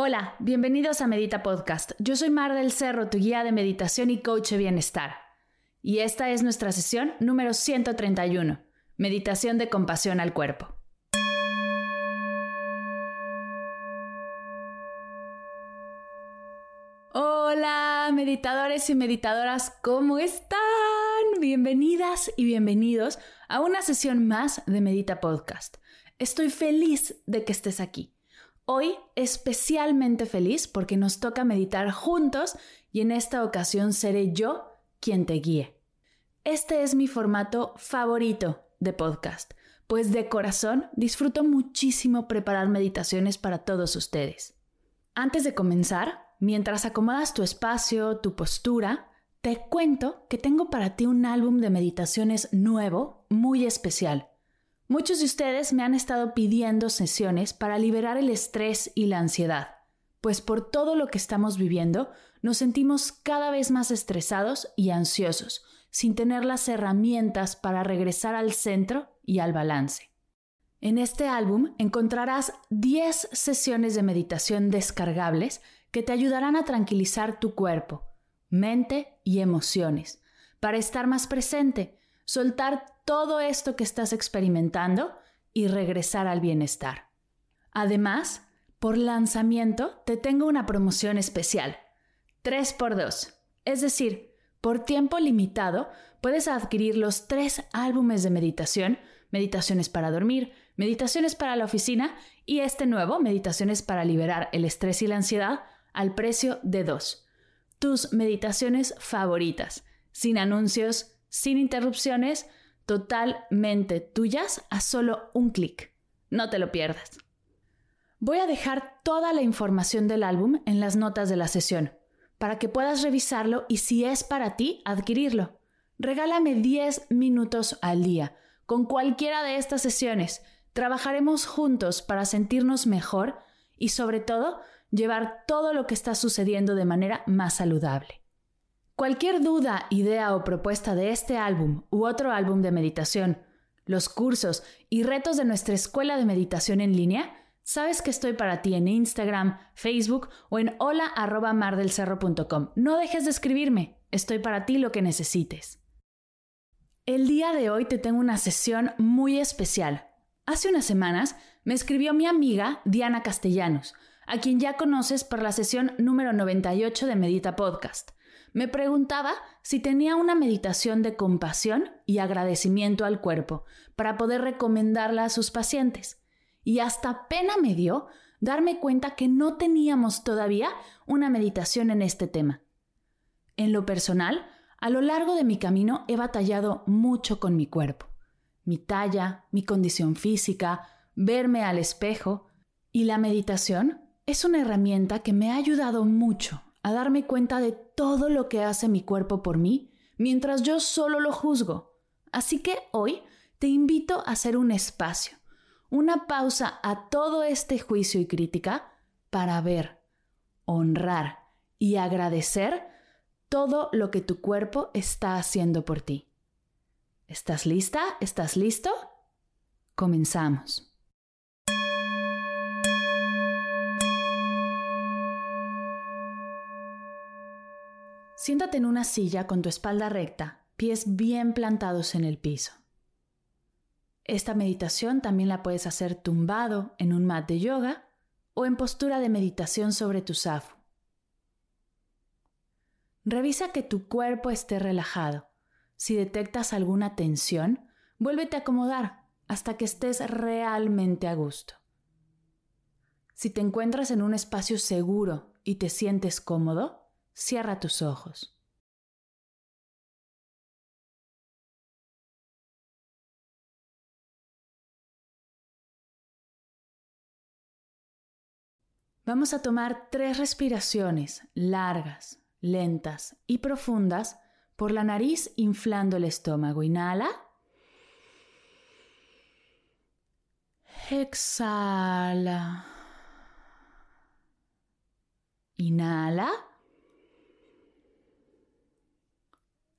Hola, bienvenidos a Medita Podcast. Yo soy Mar del Cerro, tu guía de meditación y coach de bienestar. Y esta es nuestra sesión número 131, Meditación de compasión al cuerpo. Hola, meditadores y meditadoras, ¿cómo están? Bienvenidas y bienvenidos a una sesión más de Medita Podcast. Estoy feliz de que estés aquí. Hoy especialmente feliz porque nos toca meditar juntos y en esta ocasión seré yo quien te guíe. Este es mi formato favorito de podcast, pues de corazón disfruto muchísimo preparar meditaciones para todos ustedes. Antes de comenzar, mientras acomodas tu espacio, tu postura, te cuento que tengo para ti un álbum de meditaciones nuevo, muy especial. Muchos de ustedes me han estado pidiendo sesiones para liberar el estrés y la ansiedad, pues por todo lo que estamos viviendo nos sentimos cada vez más estresados y ansiosos, sin tener las herramientas para regresar al centro y al balance. En este álbum encontrarás 10 sesiones de meditación descargables que te ayudarán a tranquilizar tu cuerpo, mente y emociones, para estar más presente, soltar todo esto que estás experimentando y regresar al bienestar. Además, por lanzamiento te tengo una promoción especial. 3x2. Es decir, por tiempo limitado puedes adquirir los tres álbumes de meditación, meditaciones para dormir, meditaciones para la oficina y este nuevo, meditaciones para liberar el estrés y la ansiedad, al precio de dos. Tus meditaciones favoritas, sin anuncios, sin interrupciones, totalmente tuyas a solo un clic. No te lo pierdas. Voy a dejar toda la información del álbum en las notas de la sesión, para que puedas revisarlo y si es para ti, adquirirlo. Regálame 10 minutos al día. Con cualquiera de estas sesiones, trabajaremos juntos para sentirnos mejor y sobre todo llevar todo lo que está sucediendo de manera más saludable. Cualquier duda, idea o propuesta de este álbum u otro álbum de meditación, los cursos y retos de nuestra escuela de meditación en línea, sabes que estoy para ti en Instagram, Facebook o en hola@mardelcerro.com. No dejes de escribirme, estoy para ti lo que necesites. El día de hoy te tengo una sesión muy especial. Hace unas semanas me escribió mi amiga Diana Castellanos, a quien ya conoces por la sesión número 98 de Medita Podcast me preguntaba si tenía una meditación de compasión y agradecimiento al cuerpo para poder recomendarla a sus pacientes. Y hasta pena me dio darme cuenta que no teníamos todavía una meditación en este tema. En lo personal, a lo largo de mi camino he batallado mucho con mi cuerpo, mi talla, mi condición física, verme al espejo, y la meditación es una herramienta que me ha ayudado mucho a darme cuenta de todo lo que hace mi cuerpo por mí, mientras yo solo lo juzgo. Así que hoy te invito a hacer un espacio, una pausa a todo este juicio y crítica para ver, honrar y agradecer todo lo que tu cuerpo está haciendo por ti. ¿Estás lista? ¿Estás listo? Comenzamos. Siéntate en una silla con tu espalda recta, pies bien plantados en el piso. Esta meditación también la puedes hacer tumbado en un mat de yoga o en postura de meditación sobre tu zafu. Revisa que tu cuerpo esté relajado. Si detectas alguna tensión, vuélvete a acomodar hasta que estés realmente a gusto. Si te encuentras en un espacio seguro y te sientes cómodo, Cierra tus ojos. Vamos a tomar tres respiraciones largas, lentas y profundas por la nariz inflando el estómago. Inhala. Exhala. Inhala.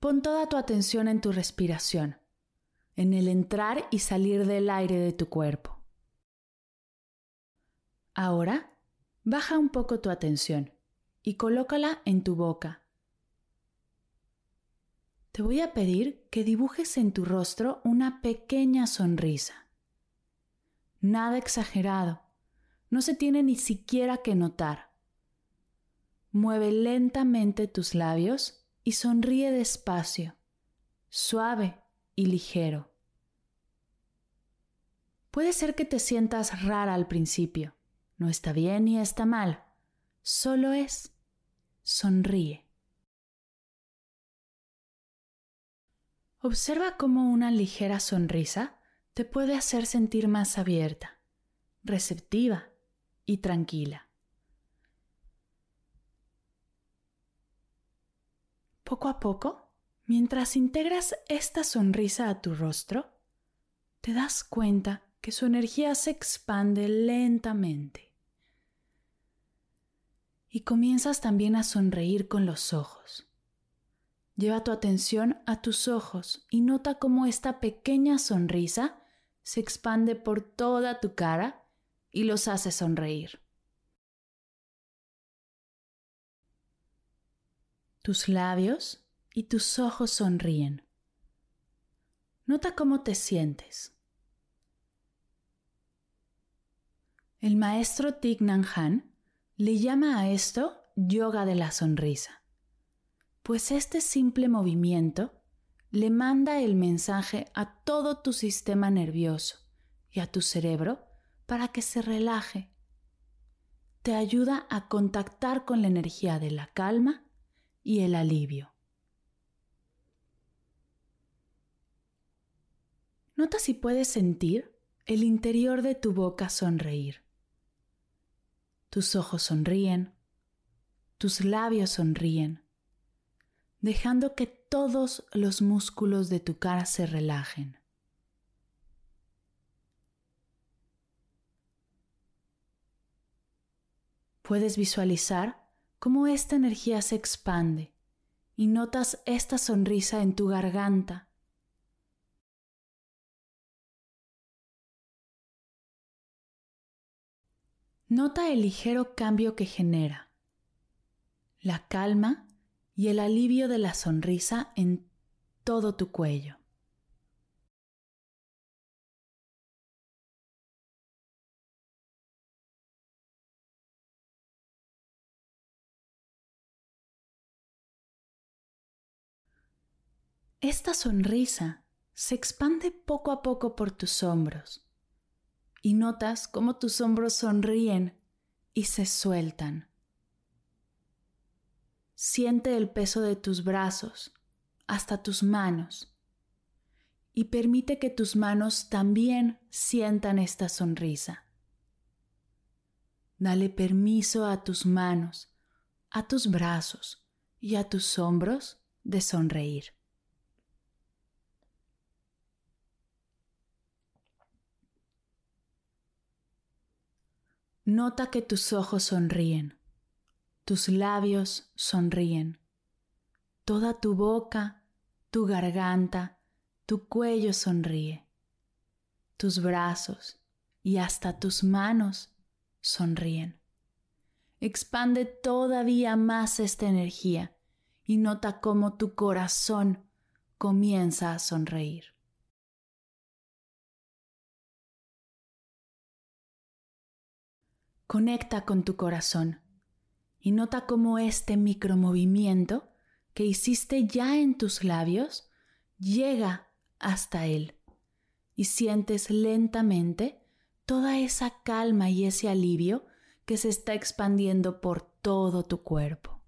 Pon toda tu atención en tu respiración, en el entrar y salir del aire de tu cuerpo. Ahora, baja un poco tu atención y colócala en tu boca. Te voy a pedir que dibujes en tu rostro una pequeña sonrisa. Nada exagerado, no se tiene ni siquiera que notar. Mueve lentamente tus labios y sonríe despacio, suave y ligero. Puede ser que te sientas rara al principio no está bien ni está mal, solo es. Sonríe. Observa cómo una ligera sonrisa te puede hacer sentir más abierta, receptiva y tranquila. Poco a poco, mientras integras esta sonrisa a tu rostro, te das cuenta que su energía se expande lentamente y comienzas también a sonreír con los ojos. Lleva tu atención a tus ojos y nota cómo esta pequeña sonrisa se expande por toda tu cara y los hace sonreír. Tus labios y tus ojos sonríen. Nota cómo te sientes. El maestro Thich Nhat Hanh le llama a esto yoga de la sonrisa, pues este simple movimiento le manda el mensaje a todo tu sistema nervioso y a tu cerebro para que se relaje. Te ayuda a contactar con la energía de la calma y el alivio. Nota si puedes sentir el interior de tu boca sonreír tus ojos sonríen, tus labios sonríen, dejando que todos los músculos de tu cara se relajen. Puedes visualizar cómo esta energía se expande y notas esta sonrisa en tu garganta Nota el ligero cambio que genera, la calma y el alivio de la sonrisa en todo tu cuello. Esta sonrisa se expande poco a poco por tus hombros y notas cómo tus hombros sonríen y se sueltan. Siente el peso de tus brazos hasta tus manos y permite que tus manos también sientan esta sonrisa. Dale permiso a tus manos, a tus brazos y a tus hombros de sonreír. Nota que tus ojos sonríen, tus labios sonríen, toda tu boca, tu garganta, tu cuello sonríe, tus brazos y hasta tus manos sonríen. Expande todavía más esta energía y nota cómo tu corazón comienza a sonreír. Conecta con tu corazón y nota cómo este micromovimiento que hiciste ya en tus labios llega hasta él y sientes lentamente toda esa calma y ese alivio que se está expandiendo por todo tu cuerpo.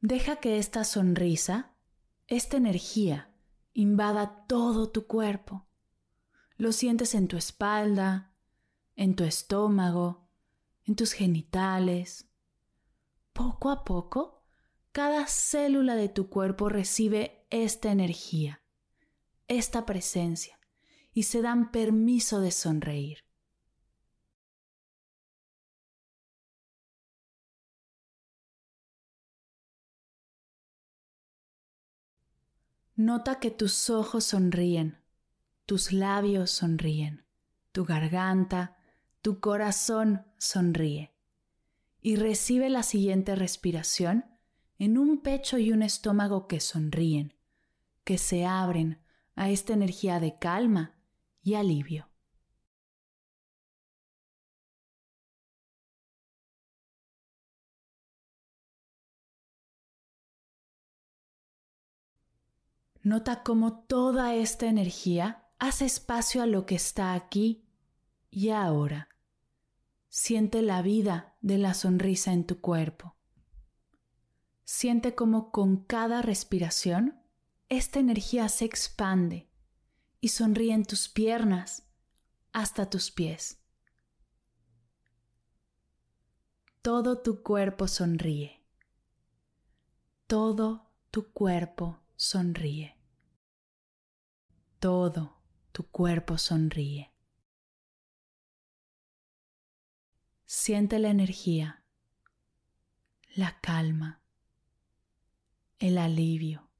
Deja que esta sonrisa, esta energía, invada todo tu cuerpo. Lo sientes en tu espalda, en tu estómago, en tus genitales. Poco a poco, cada célula de tu cuerpo recibe esta energía, esta presencia, y se dan permiso de sonreír. Nota que tus ojos sonríen, tus labios sonríen, tu garganta, tu corazón sonríe. Y recibe la siguiente respiración en un pecho y un estómago que sonríen, que se abren a esta energía de calma y alivio. Nota cómo toda esta energía hace espacio a lo que está aquí y ahora. Siente la vida de la sonrisa en tu cuerpo. Siente cómo con cada respiración esta energía se expande y sonríe en tus piernas hasta tus pies. Todo tu cuerpo sonríe. Todo tu cuerpo sonríe todo tu cuerpo sonríe. Siente la energía, la calma, el alivio,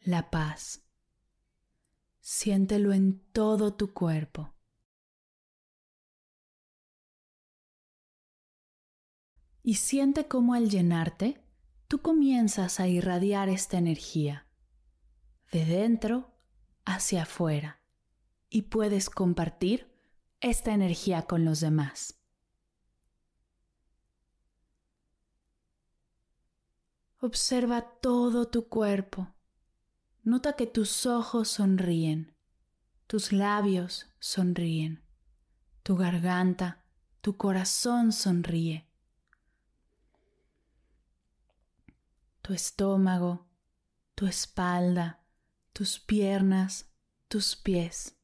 la paz. Siéntelo en todo tu cuerpo. Y siente cómo al llenarte, tú comienzas a irradiar esta energía de dentro hacia afuera y puedes compartir esta energía con los demás. Observa todo tu cuerpo. Nota que tus ojos sonríen, tus labios sonríen, tu garganta, tu corazón sonríe, tu estómago, tu espalda, tus piernas, tus pies,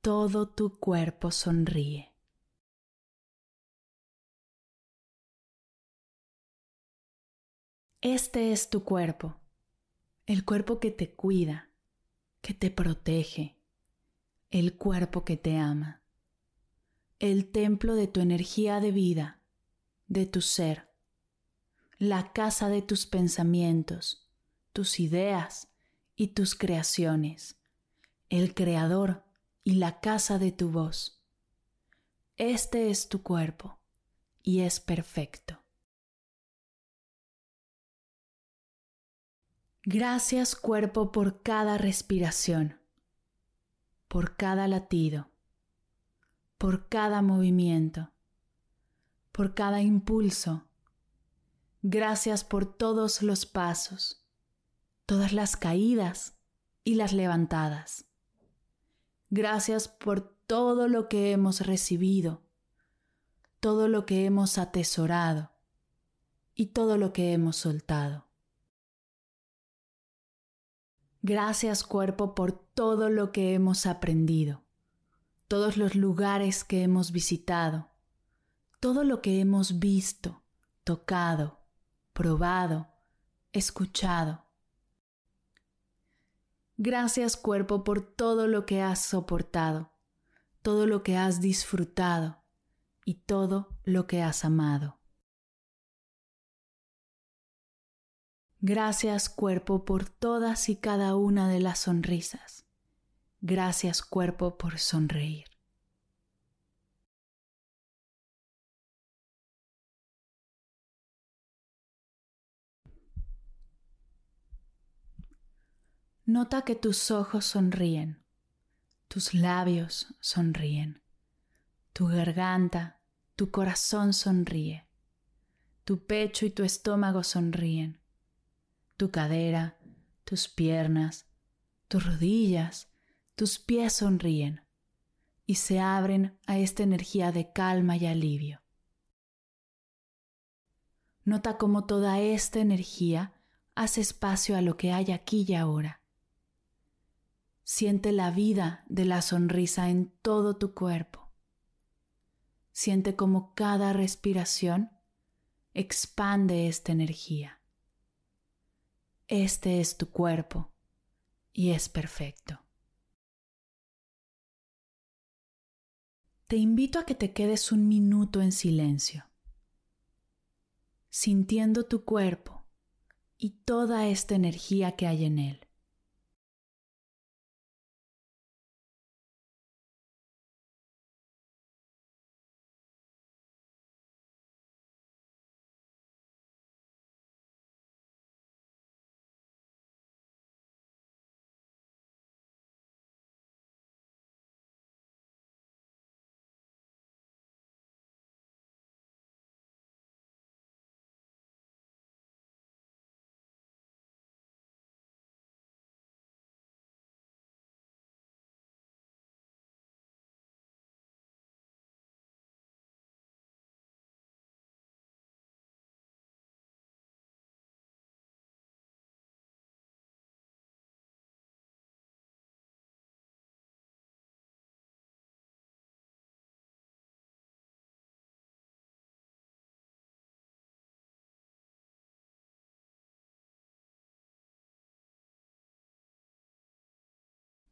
todo tu cuerpo sonríe. Este es tu cuerpo, el cuerpo que te cuida, que te protege, el cuerpo que te ama, el templo de tu energía de vida, de tu ser, la casa de tus pensamientos, tus ideas, y tus creaciones, el creador y la casa de tu voz. Este es tu cuerpo y es perfecto. Gracias cuerpo por cada respiración, por cada latido, por cada movimiento, por cada impulso. Gracias por todos los pasos todas las caídas y las levantadas. Gracias por todo lo que hemos recibido, todo lo que hemos atesorado y todo lo que hemos soltado. Gracias cuerpo por todo lo que hemos aprendido, todos los lugares que hemos visitado, todo lo que hemos visto, tocado, probado, escuchado. Gracias cuerpo por todo lo que has soportado, todo lo que has disfrutado y todo lo que has amado. Gracias cuerpo por todas y cada una de las sonrisas. Gracias cuerpo por sonreír. Nota que tus ojos sonríen, tus labios sonríen, tu garganta, tu corazón sonríe, tu pecho y tu estómago sonríen, tu cadera, tus piernas, tus rodillas, tus pies sonríen y se abren a esta energía de calma y alivio. Nota cómo toda esta energía hace espacio a lo que hay aquí y ahora. Siente la vida de la sonrisa en todo tu cuerpo. Siente cómo cada respiración expande esta energía. Este es tu cuerpo y es perfecto. Te invito a que te quedes un minuto en silencio, sintiendo tu cuerpo y toda esta energía que hay en él.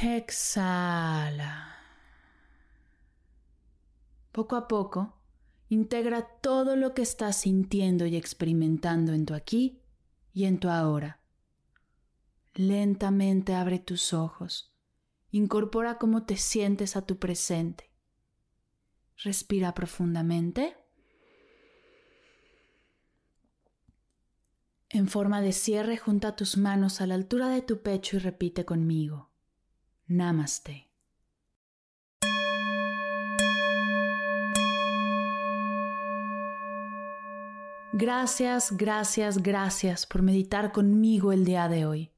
Exhala. Poco a poco, integra todo lo que estás sintiendo y experimentando en tu aquí y en tu ahora. Lentamente abre tus ojos. Incorpora cómo te sientes a tu presente. Respira profundamente. En forma de cierre, junta tus manos a la altura de tu pecho y repite conmigo. Namaste. Gracias, gracias, gracias por meditar conmigo el día de hoy.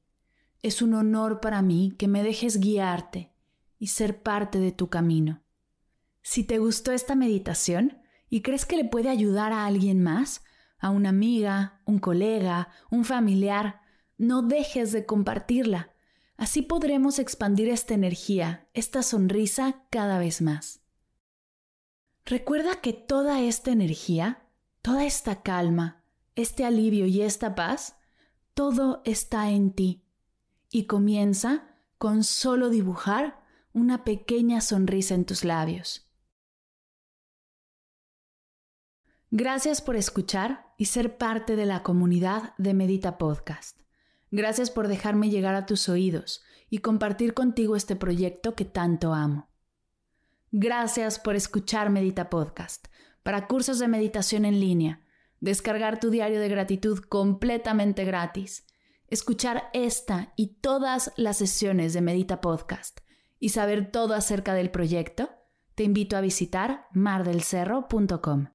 Es un honor para mí que me dejes guiarte y ser parte de tu camino. Si te gustó esta meditación y crees que le puede ayudar a alguien más, a una amiga, un colega, un familiar, no dejes de compartirla Así podremos expandir esta energía, esta sonrisa cada vez más. Recuerda que toda esta energía, toda esta calma, este alivio y esta paz, todo está en ti y comienza con solo dibujar una pequeña sonrisa en tus labios. Gracias por escuchar y ser parte de la comunidad de Medita Podcast. Gracias por dejarme llegar a tus oídos y compartir contigo este proyecto que tanto amo. Gracias por escuchar Medita Podcast. Para cursos de meditación en línea, descargar tu diario de gratitud completamente gratis, escuchar esta y todas las sesiones de Medita Podcast y saber todo acerca del proyecto, te invito a visitar mardelcerro.com.